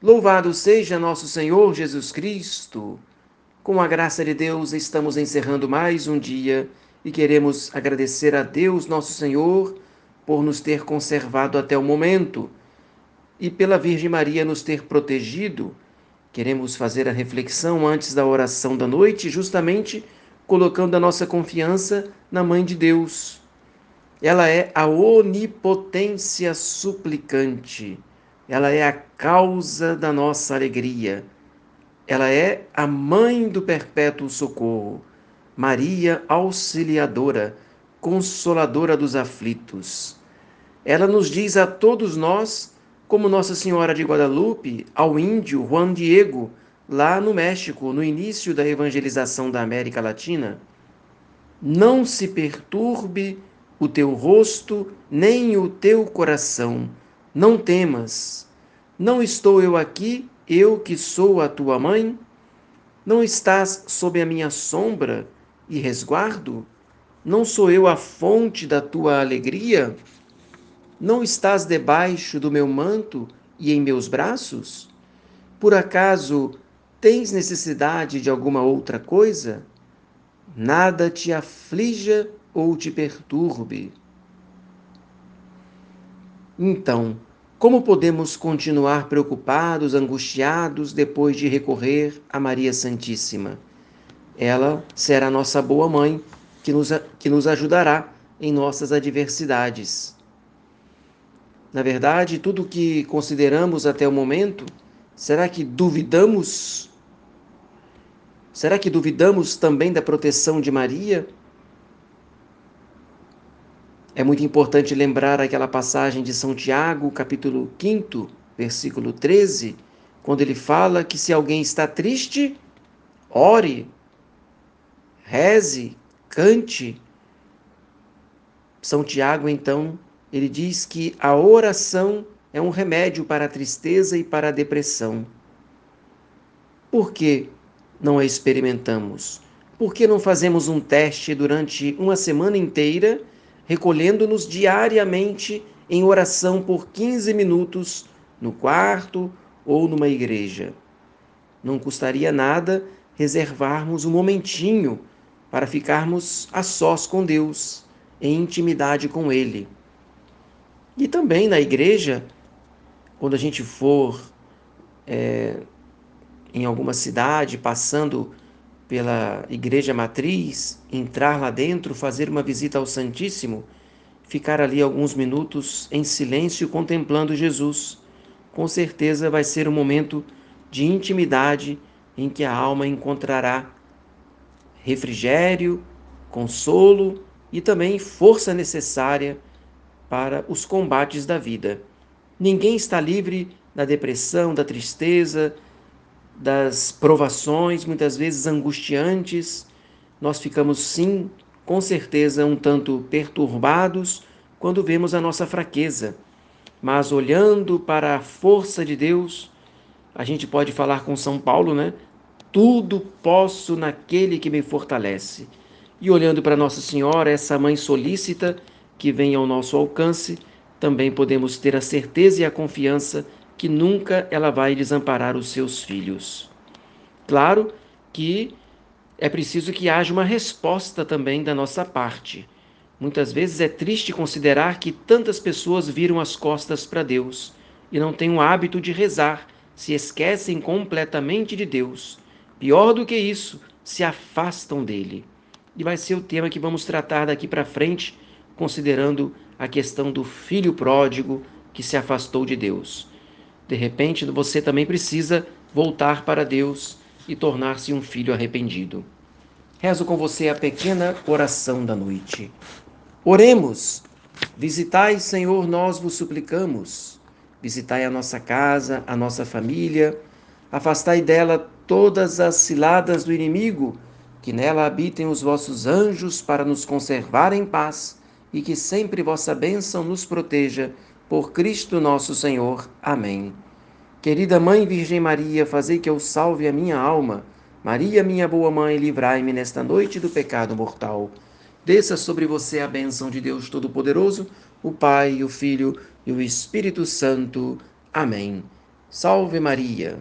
Louvado seja nosso Senhor Jesus Cristo. Com a graça de Deus, estamos encerrando mais um dia e queremos agradecer a Deus, nosso Senhor, por nos ter conservado até o momento e pela Virgem Maria nos ter protegido. Queremos fazer a reflexão antes da oração da noite, justamente colocando a nossa confiança na Mãe de Deus. Ela é a onipotência suplicante ela é a causa da nossa alegria. Ela é a mãe do perpétuo socorro, Maria Auxiliadora, consoladora dos aflitos. Ela nos diz a todos nós, como Nossa Senhora de Guadalupe, ao índio Juan Diego, lá no México, no início da evangelização da América Latina: Não se perturbe o teu rosto, nem o teu coração não temas, não estou eu aqui, eu que sou a tua mãe? Não estás sob a minha sombra e resguardo? Não sou eu a fonte da tua alegria? Não estás debaixo do meu manto e em meus braços? Por acaso tens necessidade de alguma outra coisa? Nada te aflija ou te perturbe. Então, como podemos continuar preocupados, angustiados depois de recorrer a Maria Santíssima? Ela será nossa boa mãe, que nos, que nos ajudará em nossas adversidades. Na verdade, tudo o que consideramos até o momento, será que duvidamos? Será que duvidamos também da proteção de Maria? É muito importante lembrar aquela passagem de São Tiago, capítulo 5, versículo 13, quando ele fala que se alguém está triste, ore, reze, cante. São Tiago, então, ele diz que a oração é um remédio para a tristeza e para a depressão. Por que não a experimentamos? Por que não fazemos um teste durante uma semana inteira? Recolhendo-nos diariamente em oração por 15 minutos no quarto ou numa igreja. Não custaria nada reservarmos um momentinho para ficarmos a sós com Deus, em intimidade com Ele. E também na igreja, quando a gente for é, em alguma cidade, passando pela igreja matriz, entrar lá dentro, fazer uma visita ao Santíssimo, ficar ali alguns minutos em silêncio contemplando Jesus. Com certeza vai ser um momento de intimidade em que a alma encontrará refrigério, consolo e também força necessária para os combates da vida. Ninguém está livre da depressão, da tristeza, das provações, muitas vezes angustiantes, nós ficamos sim, com certeza, um tanto perturbados quando vemos a nossa fraqueza. Mas olhando para a força de Deus, a gente pode falar com São Paulo, né? Tudo posso naquele que me fortalece. E olhando para Nossa Senhora, essa mãe solícita que vem ao nosso alcance, também podemos ter a certeza e a confiança que nunca ela vai desamparar os seus filhos. Claro que é preciso que haja uma resposta também da nossa parte. Muitas vezes é triste considerar que tantas pessoas viram as costas para Deus e não têm o hábito de rezar, se esquecem completamente de Deus. Pior do que isso, se afastam dele. E vai ser o tema que vamos tratar daqui para frente, considerando a questão do filho pródigo que se afastou de Deus. De repente, você também precisa voltar para Deus e tornar-se um filho arrependido. Rezo com você a pequena oração da noite. Oremos. Visitai, Senhor, nós vos suplicamos. Visitai a nossa casa, a nossa família. Afastai dela todas as ciladas do inimigo, que nela habitem os vossos anjos para nos conservar em paz e que sempre vossa bênção nos proteja por Cristo nosso Senhor. Amém. Querida Mãe Virgem Maria, fazei que eu salve a minha alma. Maria, minha boa mãe, livrai-me nesta noite do pecado mortal. Desça sobre você a bênção de Deus Todo-Poderoso, o Pai, o Filho e o Espírito Santo. Amém. Salve Maria!